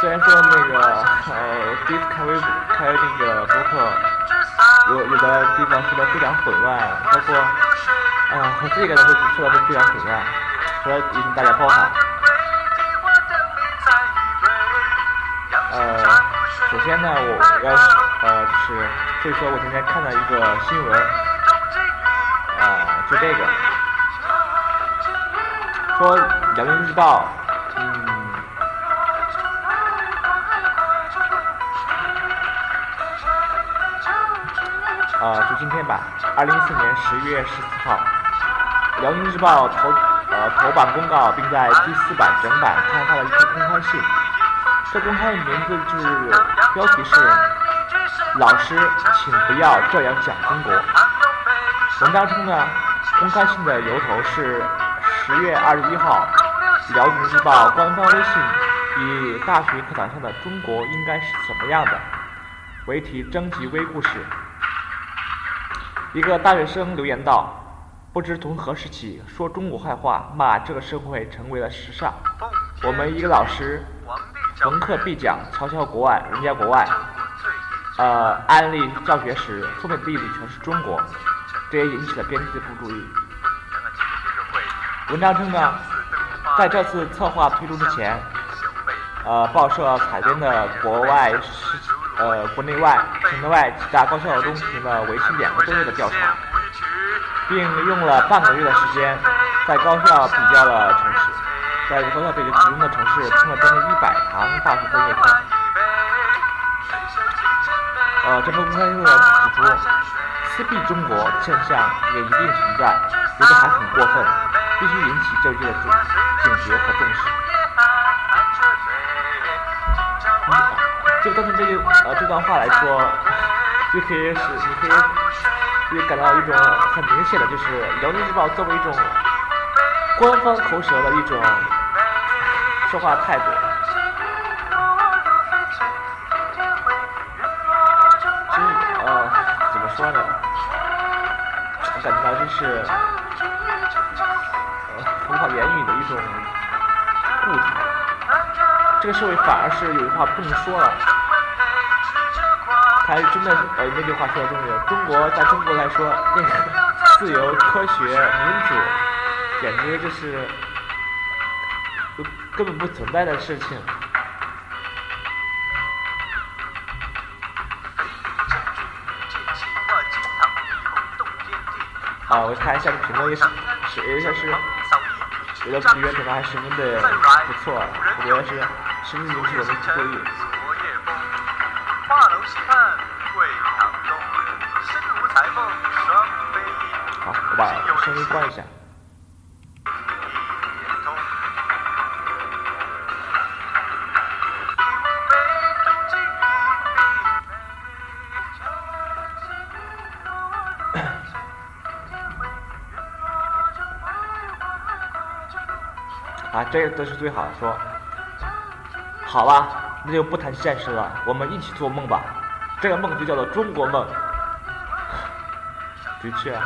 虽然说那个呃，第一次开微博开那个博客，有有的地方说的非常混乱，包括啊，我自己感觉都说的都非常混乱，所以请大家包涵。呃，首先呢，我要呃，就是所以说我今天看了一个新闻，啊，就这个，说《辽宁日报》，今天吧，二零一四年十一月十四号，《辽宁日报》头呃头版公告，并在第四版整版刊发了一封公开信。这公开的名字就是标题是“老师，请不要这样讲中国”。文章中呢，公开信的由头是十月二十一号《辽宁日报》官方微信以“大学课堂上的中国应该是怎么样的”为题征集微故事。一个大学生留言道：“不知从何时起，说中国坏话、骂这个社会成为了时尚。我们一个老师。”逢课必讲，嘲笑国外，人家国外，呃，案例教学时，后面例子全是中国，这也引起了编辑的不注意。文章称呢，在这次策划推出之前，呃，报社采编的国外呃国内外省内外几大高校中进行了为期两个多月的调查，并用了半个月的时间，在高校比较了城市。在高校北京其中的城市，听了将近一百堂大学专业课。呃，这份公开信指出，撕逼中国现象也一定存在，有的还很过分，必须引起教育界的警觉和重视。就单从这句呃这段话来说，就可以使你可以就感到一种很明显的，就是《辽宁日报》作为一种官方口舌的一种。说话态度，其实呃，怎么说呢？我感觉到就是，呃，不好言语的一种。这个社会反而是有句话不能说了，还真的呃那句话说的重要。中国在中国来说，那个 自由、科学、民主，简直就是。根本不存在的事情。好，我看一下评论也是，是有些是，有的评论可能还十分的不错，我觉得是十分引起我们注意。好，我把声音关一下。啊，这个都是最好的。说，好吧，那就不谈现实了，我们一起做梦吧。这个梦就叫做中国梦。的确，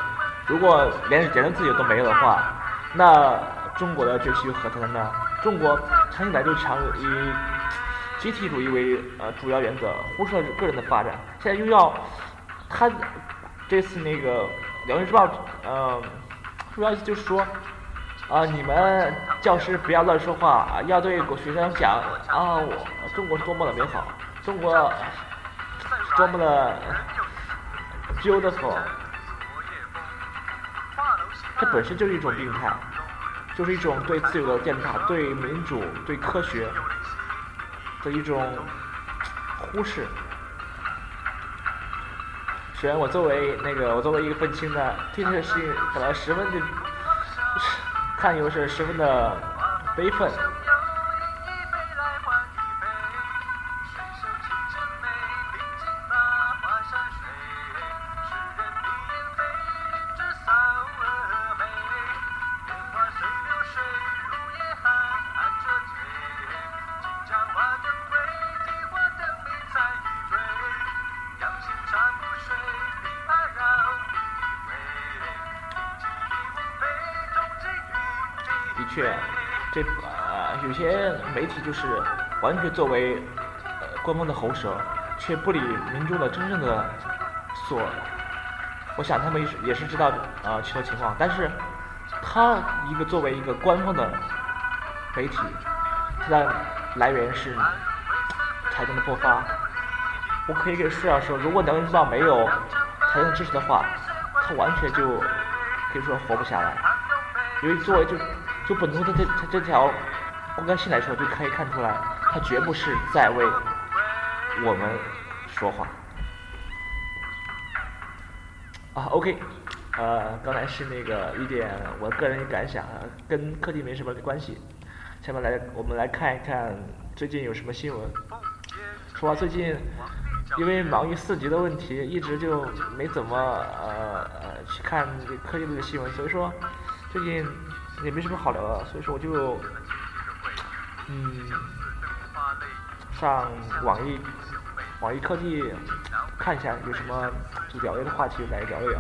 如果连言论自由都没有的话，那中国的崛起又何谈呢？中国长期以来就强以集体主义为呃主要原则，忽视了个人的发展。现在又要他这次那个《辽宁日报》呃，主要意思就是说。啊！你们教师不要乱说话，要对学生讲啊！我中国是多么的美好，中国多么的 beautiful。这本身就是一种病态，就是一种对自由的践踏，对民主、对科学的一种忽视。虽然我作为那个，我作为一个愤青呢，对这个事情感到十分的。看又是十分的悲愤。完全作为呃官方的喉舌，却不理民众的真正的所。我想他们也是也是知道呃许多情况，但是他一个作为一个官方的媒体，它的来源是财政的爆发。我可以给市长说，如果能报没有财政支持的话，他完全就可以说活不下来。因为作为就就本土的这这条公干线来说，就可以看出来，他绝不是在为我们说话。啊，OK，呃，刚才是那个一点我个人感想，跟科技没什么关系。下面来我们来看一看最近有什么新闻。说话最近因为忙于四级的问题，一直就没怎么呃呃去看科技类的新闻，所以说最近也没什么好聊的，所以说我就嗯上网易网易科技。看一下有什么就聊一的话题来聊一聊。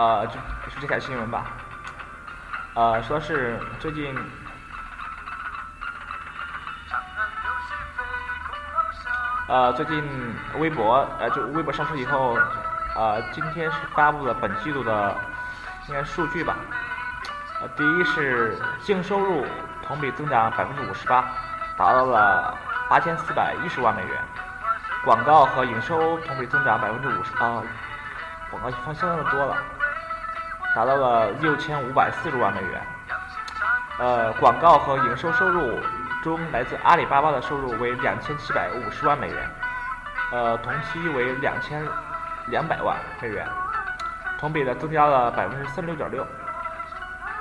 呃，就说这条新闻吧。呃，说是最近，呃，最近微博，呃，就微博上市以后，呃，今天是发布了本季度的应该数据吧。呃，第一是净收入同比增长百分之五十八，达到了八千四百一十万美元。广告和营收同比增长百分之五十八。广告放相当的多了，达到了六千五百四十万美元。呃，广告和营收收入中，来自阿里巴巴的收入为两千七百五十万美元，呃，同期为两千两百万美元，同比的增加了百分之三十六点六。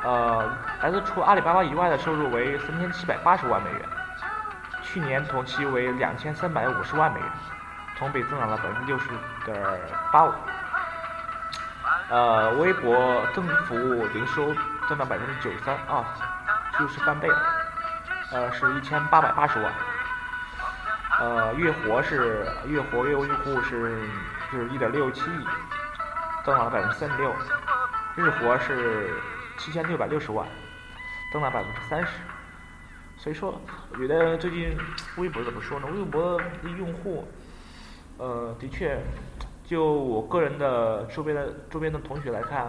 呃，来自除阿里巴巴以外的收入为三千七百八十万美元，去年同期为两千三百五十万美元，同比增长了百分之六十点八五。呃，微博增服务营收增长百分之九十三啊，就是翻倍了。呃，是一千八百八十万。呃，月活是月活跃用户是就是一点六七亿，增长了百分之三十六。日活是七千六百六十万，增长百分之三十。所以说，我觉得最近微博怎么说呢？微博的用户，呃，的确。就我个人的周边的周边的同学来看，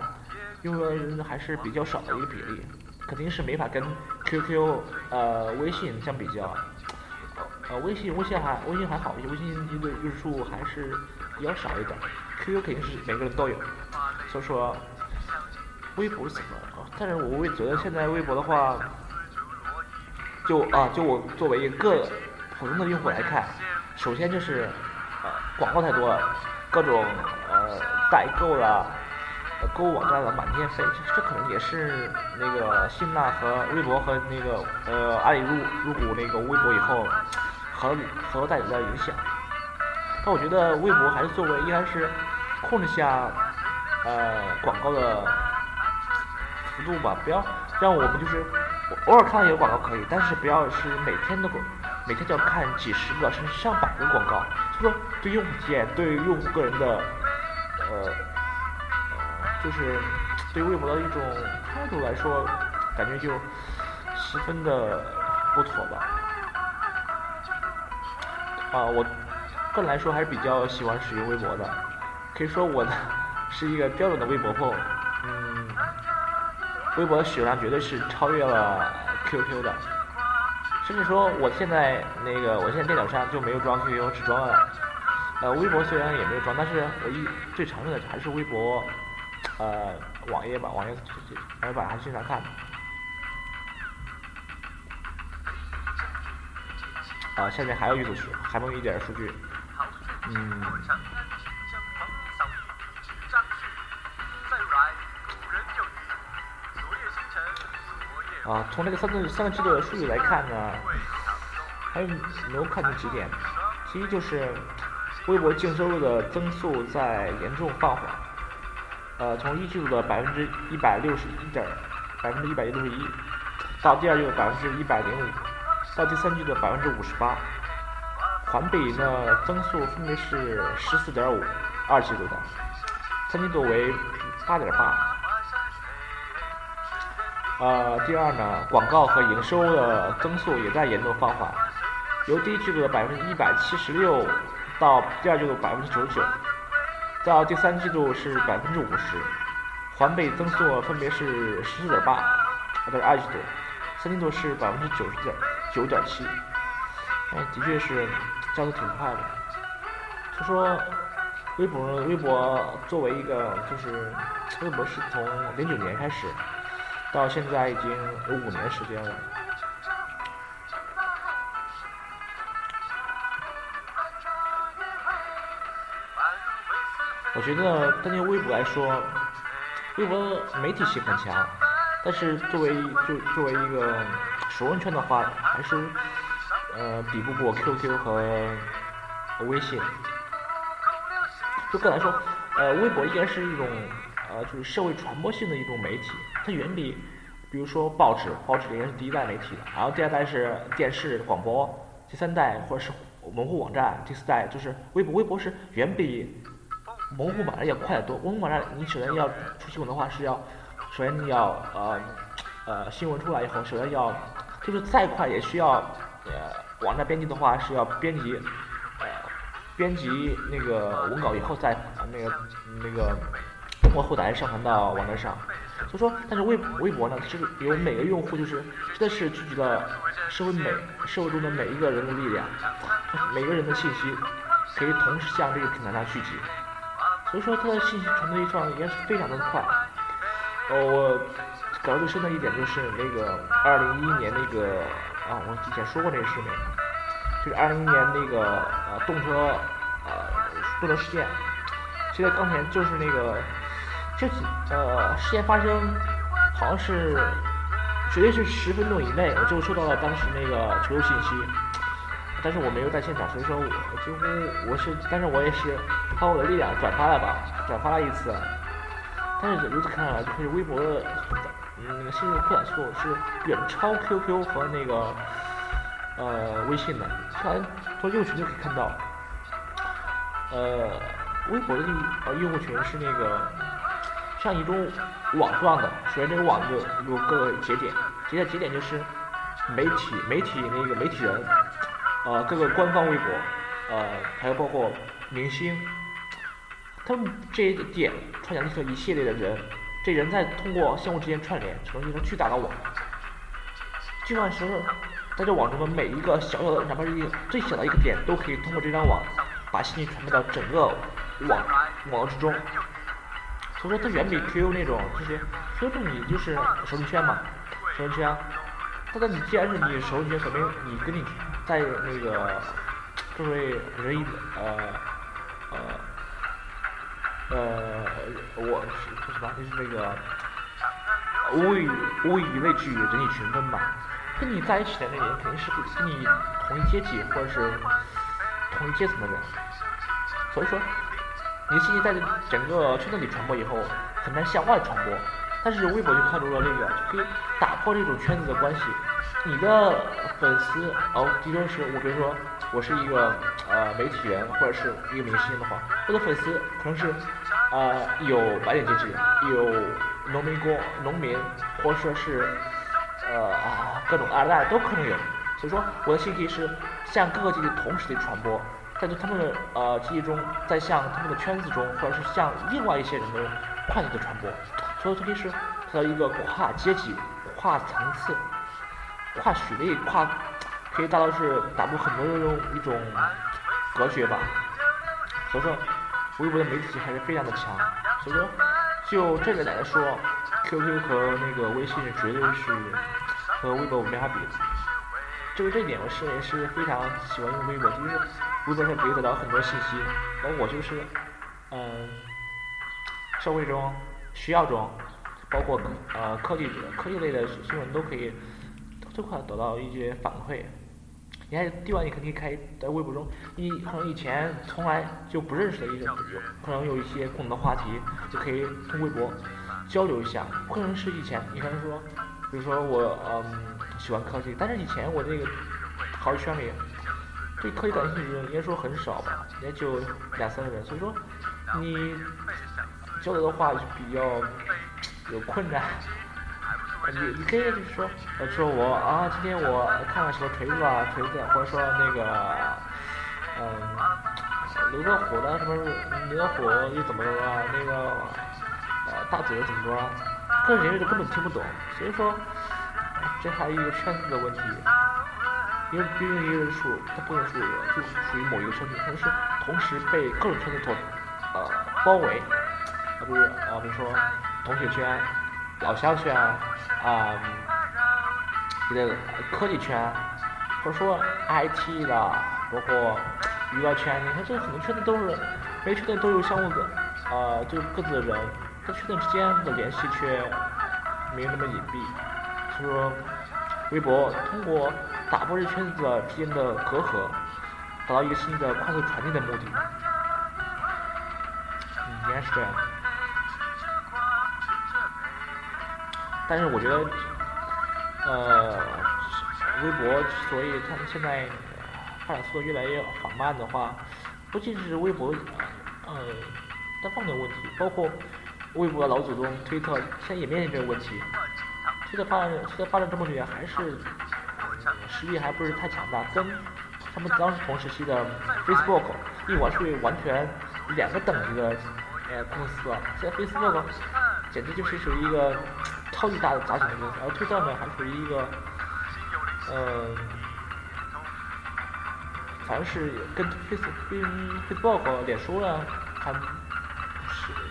用的人还是比较少的一个比例，肯定是没法跟 QQ 呃微信相比较。呃，微信微信还微信还好一些，微信一个用户还是比较少一点。QQ 肯定是每个人都有，所以说微博怎么？但是我会觉得现在微博的话，就啊就我作为一个普通的用户来看，首先就是呃广告太多了。各种呃代购啦，购物网站的满天飞，这这可能也是那个新浪和微博和那个呃阿里入入股那个微博以后合合带来的影响。但我觉得微博还是作为依然是控制下呃广告的幅度吧，不要让我们就是偶尔看到有广告可以，但是不要是每天都每天就要看几十个甚至上百个广告。说，对用户体验，对用户个人的呃，呃就是对微博的一种态度来说，感觉就十分的不妥吧。啊，我个人来说还是比较喜欢使用微博的，可以说我的是一个标准的微博控。嗯，微博的使用量绝对是超越了 QQ 的，甚至说我现在那个我现在电脑上就没有装 QQ，只装了。呃，微博虽然也没有装，但是我一最常用的还是微博，呃，网页吧，网页还是把它经常看。啊，下面还有一组数，还有一点数据，嗯，啊，从这个三个三个季度的数据来看呢，还有能看出几点，其一就是微博净收入的增速在严重放缓，呃，从一季度的百分之一百六十一点，百分之一百六十一，到第二季度百分之一百零五。到第三季度百分之五十八，环比呢增速分别是十四点五，二季度的，三季度为八点八。呃，第二呢，广告和营收的增速也在严重放缓，由第一季度的百分之一百七十六，到第二季度百分之九十九，到第三季度是百分之五十，环比增速分别是十四点八，这是二季度，三季度是百分之九十点。九点七，哎，的确是降的挺快的。就说微博，微博作为一个，就是微博是从零九年开始，到现在已经有五年时间了。我觉得单就微博来说，微博媒体性很强，但是作为就作为一个。熟人圈的话，还是呃比不过 QQ 和微信。就个人来说，呃，微博应该是一种就是社会传播性的一种媒体，它远比比如说报纸，报纸应该是第一代媒体，然后第二代是电视广播，第三代或者是门户网站，第四代就是微博。微博是远比门户网站要快得多。门户网站你首先要出新闻的话是要，首先你要呃呃新闻出来以后，首先要。就是再快也需要，呃，网站编辑的话是要编辑，呃，编辑那个文稿以后再那个那个通过后台上传到网站上。所以说，但是微微博呢，是有每个用户就是真的是聚集了社会每社会中的每一个人的力量，每个人的信息可以同时向这个平台上聚集，所以说它的信息传递上也是非常的快。呃，我。感受最深的一点就是那个二零一一年那个啊，我之前说过那个事情，就是二零一一年那个呃动车呃动车事件，现在刚才就是那个这呃事件发生好像是绝对是十分钟以内，我就收到了当时那个求救信息，但是我没有在现场，所以说我几乎我是，但是我也是靠我的力量转发了吧，转发了一次，但是如此看来，就是微博的。嗯，那个信息扩展速度是远超 QQ 和那个呃微信的。看从用户群就可以看到，呃，微博的呃用户群是那个像一种网状的，首先这个网就有各个节点，节点节点就是媒体媒体那个媒体人，呃各个官方微博，呃还有包括明星，他们这些点串联起了一系列的人。这人在通过相互之间串联，成一个巨大的网。就算是在这网中的每一个小小的，哪怕是一个最小的一个点，都可以通过这张网把信息传播到整个网网络之中。所以说，它远比 QQ 那种这些，QQ 你就是熟人圈嘛，熟人圈。但是你既然是你熟人圈，说明你跟你在那个作为人呃呃。呃，我是说什么？就是那个无以无以类聚，人以群分嘛。跟你在一起的那人，肯定是跟你同一阶级或者是同一阶层的人。所以说，你的信息在整个圈子里传播以后，很难向外传播。但是微博就看出了这个，就可以打破这种圈子的关系。你的粉丝哦，比如是我，比如说我是一个呃媒体人或者是一个明星的话，我的粉丝可能是呃有白领阶级，有农民工、农民，或者说是呃啊各种二代都可能有。所以说我的信息是向各个阶级同时的传播，在他们的呃记忆中，在向他们的圈子中，或者是向另外一些人的快速的传播。所以特别是到一个跨阶级、跨层次、跨学历、跨，可以达到是打破很多这种一种隔绝吧。所以说，微博的媒体性还是非常的强。所以说，就这个来说，QQ 和那个微信绝对是和微博没法比。就为这一点，我是也是非常喜欢用微博，就是微博上可以得到很多信息。然后我就是，嗯，社会中。学校中，包括呃科技科技类的新闻都可以最快得到一些反馈。你看，地方你肯定可以开在微博中，你可能以前从来就不认识的一些朋友，可能有一些共同的话题，就可以通微博交流一下。可能是以前，你可能说，比如说我嗯喜欢科技，但是以前我这个好友圈里对科技感兴趣的人应该说很少吧，也就两三个人，所以说你。交流的话就比较有困难，你你可以就是说，说我啊，今天我看了什么锤子啊，锤子，或者说那个，嗯，刘德虎的什么刘德虎又怎么着啊，那个呃大嘴又怎么着啊，个人都根本听不懂，所以说这还有一个圈子的问题，因为毕竟一个人数他不能是就属于某一个圈子，可能是同时被各种圈子所呃包围。啊，比如啊，比如说同学圈、老乡圈啊，之类的科技圈，或者说 IT 的，包括娱乐圈，你看这很多圈子都是，每个圈子都有相互的，呃，就各自的人，但圈子之间的联系却没有那么隐蔽。就是说，微博通过打破这圈子之间的隔阂，达到一个新的快速传递的目的。嗯，应该是这样。但是我觉得，呃，微博所以他们现在发展速度越来越缓慢的话，不仅是微博，呃，单方面的问题，包括微博的老祖宗推特现在也面临这个问题。现在发展，现在发展这么久，还是实力还不是太强大，跟他们当时同时期的 Facebook 一完是完全两个等级的呃公司啊。现在 Facebook 简直就是属于一个。超级大的砸钱的公司，而推特呢还属于一个，嗯，反正是跟 Face 跟 Facebook、脸书呢，还是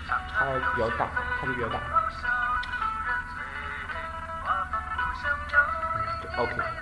差比较大，差距比较大。OK。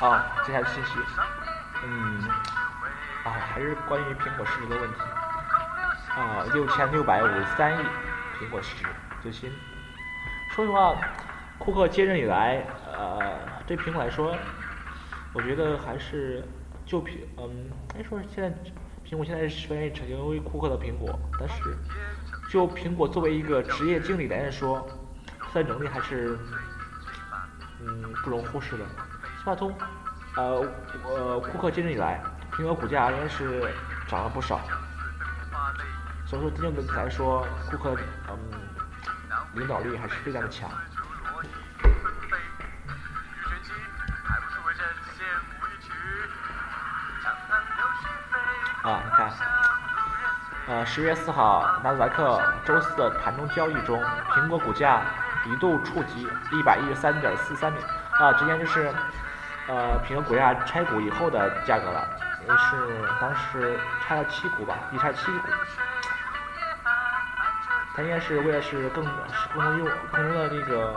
啊，接下来信息，嗯，啊，还是关于苹果市值的问题，啊，六千六百五十三亿苹果市值最新。说实话，库克接任以来，呃，对苹果来说，我觉得还是就苹，嗯，该说现在苹果现在是愿意成为库克的苹果，但是就苹果作为一个职业经理来说，他的能力还是，嗯，不容忽视的。起码从呃呃库克接任以来，苹果股价应该是涨了不少。所以说，真正的来说，库克嗯领导力还是非常的强。啊，你看，呃，十月四号，纳斯达克周四的盘中交易中，苹果股价一度触及一百一十三点四三美，啊，之前就是，呃，苹果股价拆股以后的价格了，也是当时拆了七股吧，一拆七股，它应该是为了是更是更多用更多的那个，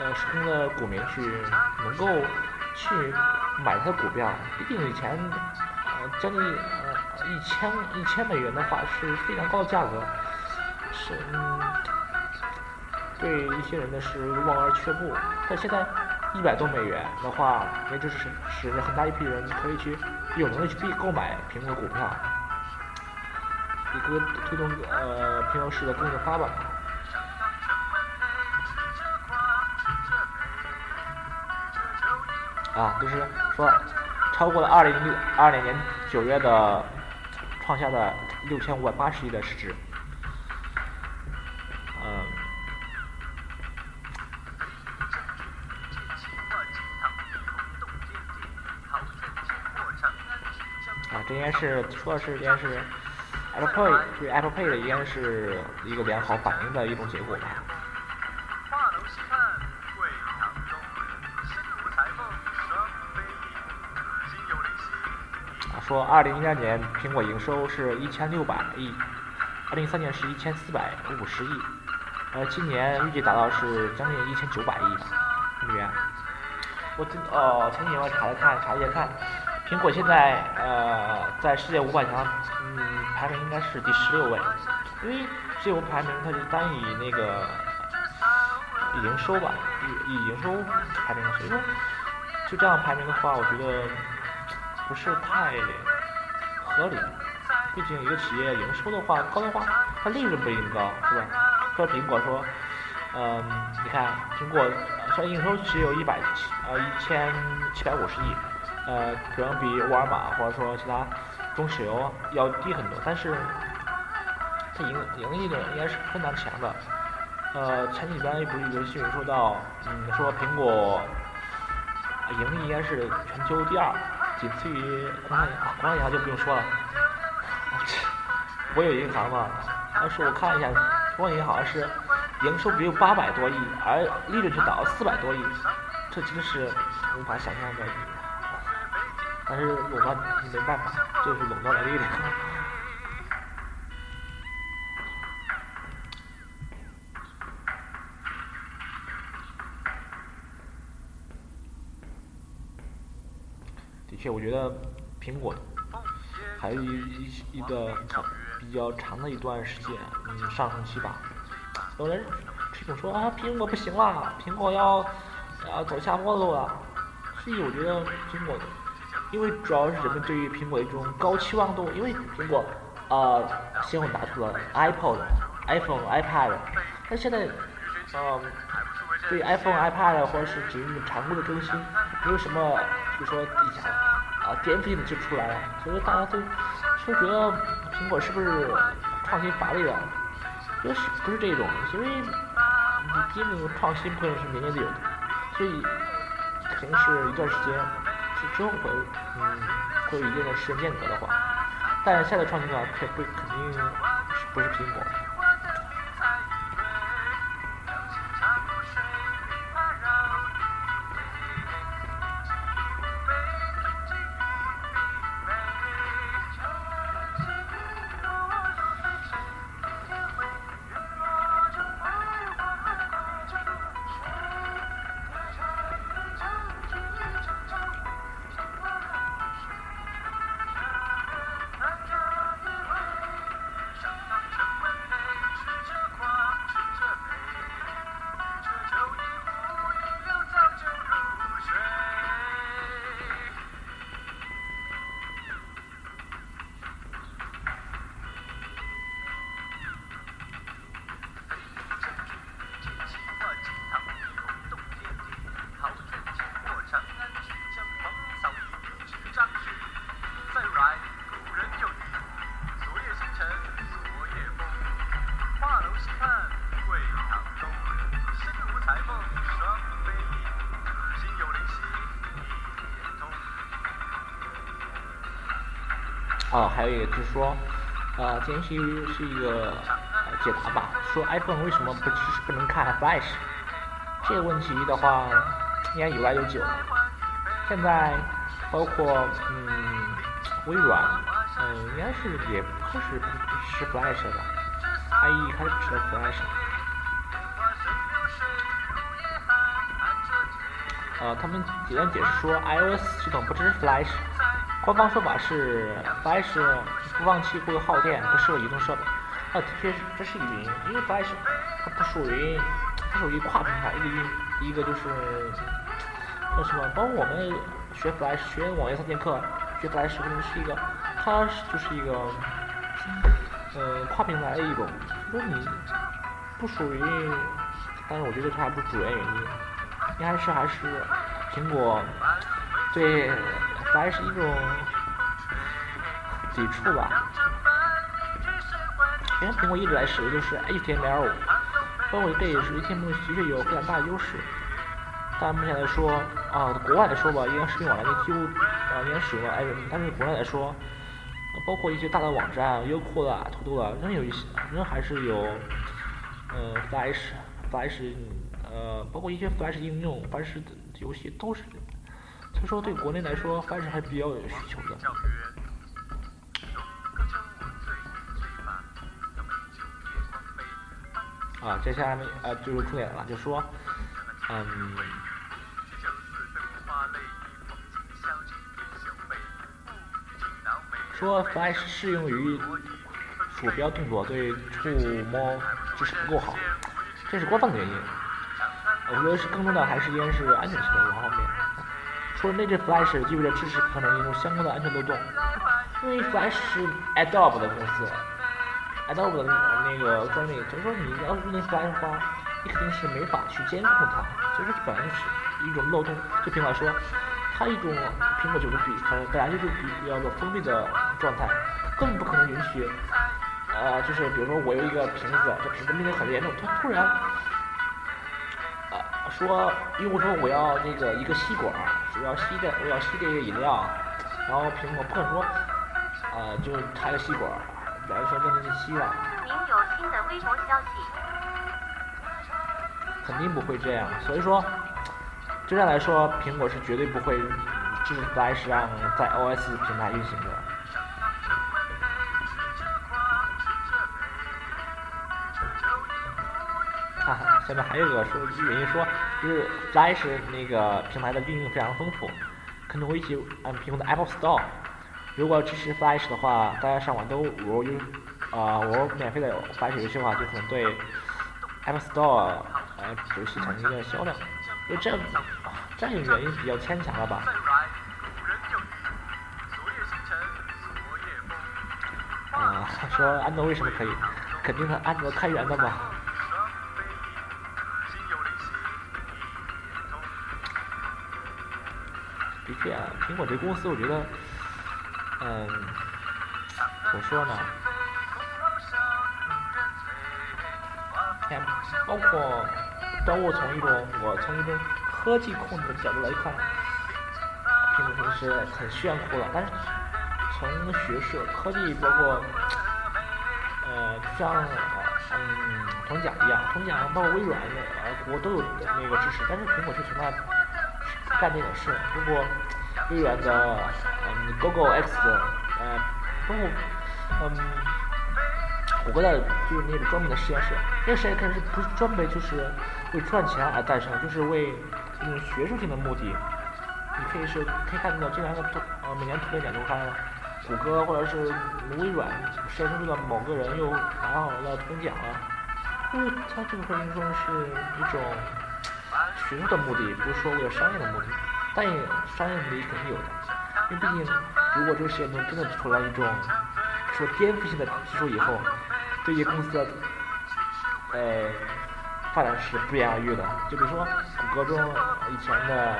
呃，是更多的股民去能够去买它的股票，毕竟以前。将近呃一千一千美元的话是非常高的价格，是嗯，对一些人呢是望而却步。但现在一百多美元的话，也就是使很大一批人可以去有能力去购买苹果股票，一个推动呃苹果市的更的发展。啊，就是说。超过了二零六二零年九月的创下的六千五百八十亿的市值，嗯，啊，这应该是说的是应该是 Apple Pay 对 Apple Pay 的应该是一个良好反应的一种结果吧。说，二零一二年苹果营收是一千六百亿，二零一三年是一千四百五十亿，呃，今年预计达到是将近一千九百亿美元。我今哦，前几天我查了看，查了一下看，苹果现在呃在世界五百强，嗯，排名应该是第十六位，因为世界五百排名它是单以那个营收吧，以以营收排名，所以说就这样排名的话，我觉得。不是太合理，毕竟一个企业营收的话高的话，它利润不一定高，是吧？说苹果说，嗯，你看苹果虽然营收只有一百七呃一千七百五十亿，呃，可能比沃尔玛或者说其他中石油要低很多，但是它盈盈利的应该是非常强的。呃，前几天不是有新闻说到，嗯，说苹果盈利应该是全球第二。仅次于工商银行，工商银行就不用说了。我有银行嘛，但是我看一下，工商银行是营收只有八百多亿，而利润却达到四百多亿，这真的是无法想象的。但是垄断没办法，就是垄断了利润。且我觉得苹果还有一一一个长比较长的一段时间，嗯，上升期吧。有人这种说啊，苹果不行了，苹果要要走下坡路了。所以我觉得苹果，因为主要是人们对于苹果一种高期望度，因为苹果啊先后拿出了 iPod、iPhone、iPad，但现在嗯，对 iPhone、iPad 或者是只是常规的更新，没有什么，就说底下。啊，颠覆性的就出来了，所以说大家都说觉得苹果是不是创新乏力了？不是，不是这种，因为你这种创新不可能是年年都有的，所以肯定是一段时间是之后会嗯会有一定的时间间隔的话，但现在创新的话，肯不肯定是不是苹果。啊，还有一个就是说，呃，今天是是一个解答吧，说 iPhone 为什么不支持不能看 Flash？这个问题的话，应该有来有久。现在包括嗯微软，嗯应该是也开始支持 Flash 了，IE 开始不支持 Flash。呃，他们简单解释说，iOS 系统不支持 Flash。官方说法是，Flash 播放器会耗电，不适合移动设备。啊，的确是，这是一个原因，因为 Flash 它不属于，它属于跨平台，一个一一个就是叫什么？包括我们学 Flash 学网页插件课，学 Flash 可能是一个，它就是一个，呃，跨平台的一种。就说你不属于，但是我觉得这还不是主要原因，应该是还是苹果对 Flash 一种抵触吧。因为苹果一直来使用就是 HTML，包括这也是 HTML 的确有非常大的优势。但目前来说，啊，国外来说吧，应该视频网站几乎啊应该使用了 i 但是国内来说，包括一些大的网站，优酷啊、土豆啊，仍有一些，仍还是有，呃，Flash，Flash，呃，包括一些 Flash 应用、Flash 游戏都是，说对国内来说，Flash 还比较有需求的。啊，接下来呃就是重点了，就说，嗯，说 Flash 适用于鼠标动作，对触摸支持不够好，这是官方的原因。我觉得是更重要的还是应该是安全性的方面。说内置 Flash 意味着支持可能引入相关的安全漏洞，因为 Flash 是 Adobe 的公司。Adobe 的那个专利，就是说你要是用 Flash 的话，你肯定是没法去监控它，所以说本来是一种漏洞。就苹果说，它一种苹果就是比它本来就是比较的封闭的状态，根本不可能允许，呃，就是比如说我有一个瓶子，这瓶子问题很严重，它突然，呃，说用户说我要那个一个吸管，我要吸的我要吸这个饮料，然后苹果不可能说，呃，就插个吸管。来说这是吸了。您有新的微博消息。肯定不会这样，所以说，这样来说，苹果是绝对不会支持 Flash 让在 OS 平台运行的。下面还有一个说原因说，就是 Flash 那个平台的应用非常丰富，可能会一起按苹果的 Apple Store。如果支持 Flash 的话，大家上网都玩有啊我免费的 Flash 游戏的话，就可能对 Apple Store 呃游戏产生一个销量，因为这这样原因比较牵强了吧？啊，说安卓为什么可以？肯定是安卓开源的嘛。的确啊，苹果这公司我觉得。嗯，怎么说呢？看，包括，包括从一种我从一种科技控制的角度来看，苹果平时很炫酷了。但是从学术、科技，包括，呃，像嗯，同奖一样，同奖包括微软呃，我都有那个支持。但是苹果却从来干这种事。如果微软的。嗯，Google X，呃，包括，嗯，谷歌的就是那个专门的实验室，那个实验室是不是专门就是为赚钱而诞生，就是为那种学术性的目的。你可以是可以看到这两个都呃每年特别奖都看，谷歌或者是微软实验室的某个人又拿到了铜奖了，因为它这个会说是一种学术的目的，不是说为了商业的目的，但也商业目的肯定有的。因为毕竟，如果这个实验中真的出来一种说颠覆性的技术以后，对于公司的呃发展是不言而喻的。就比如说谷歌中以前的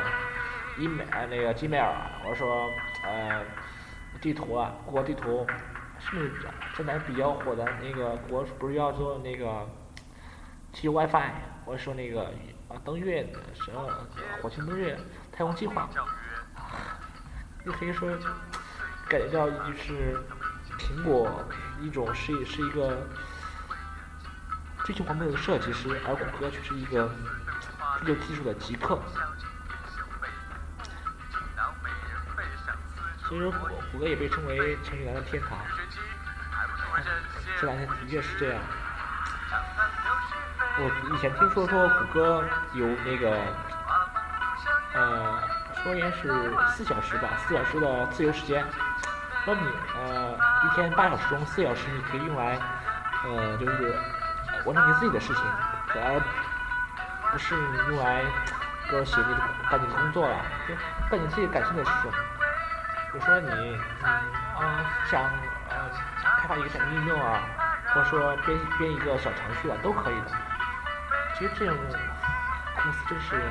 email 那个 Gmail，或者说呃地图啊，谷歌地图，是不是现在比较火的那个国不是要做那个提 WiFi，我说那个啊登月什么火星登月太空计划。你可以说，感觉到就是苹果一种是是一个追求完美的设计师，而谷歌却是一个追求技术的极客。其实谷谷歌也被称为程序员的天堂，这两天的确是这样。我以前听说说谷歌有那个，呃，说应该是四小时吧，四小时的自由时间。那你呃一天八小时中四小时你可以用来，呃就是完成你自己的事情，而不是用来给我写你的干你的工作了，就干你自己感兴趣的事情。比如说你嗯啊想呃开发一个什么应用啊，或者说编编一个小程序啊，都可以的。其实这种公司真是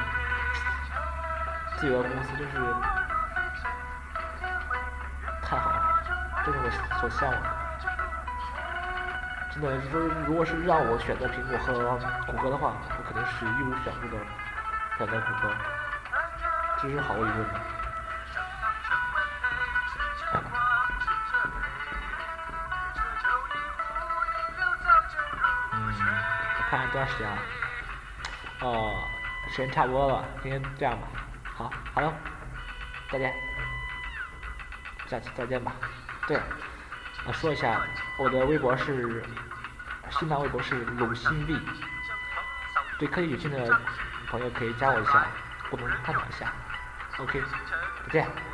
自由的公司，真是太好了，这是我所向往的。真的，就是如果是让我选择苹果和谷歌的话，我肯定是义无反顾的选择谷歌，这是毫无疑问的。嗯，看看多长时间了。哦，时间差不多了，今天这样吧。好，好了，再见，下期再见吧。对，啊，说一下，我的微博是，新浪微博是鲁新币对科技有兴趣的朋友可以加我一下，共同探讨一下。OK，再见。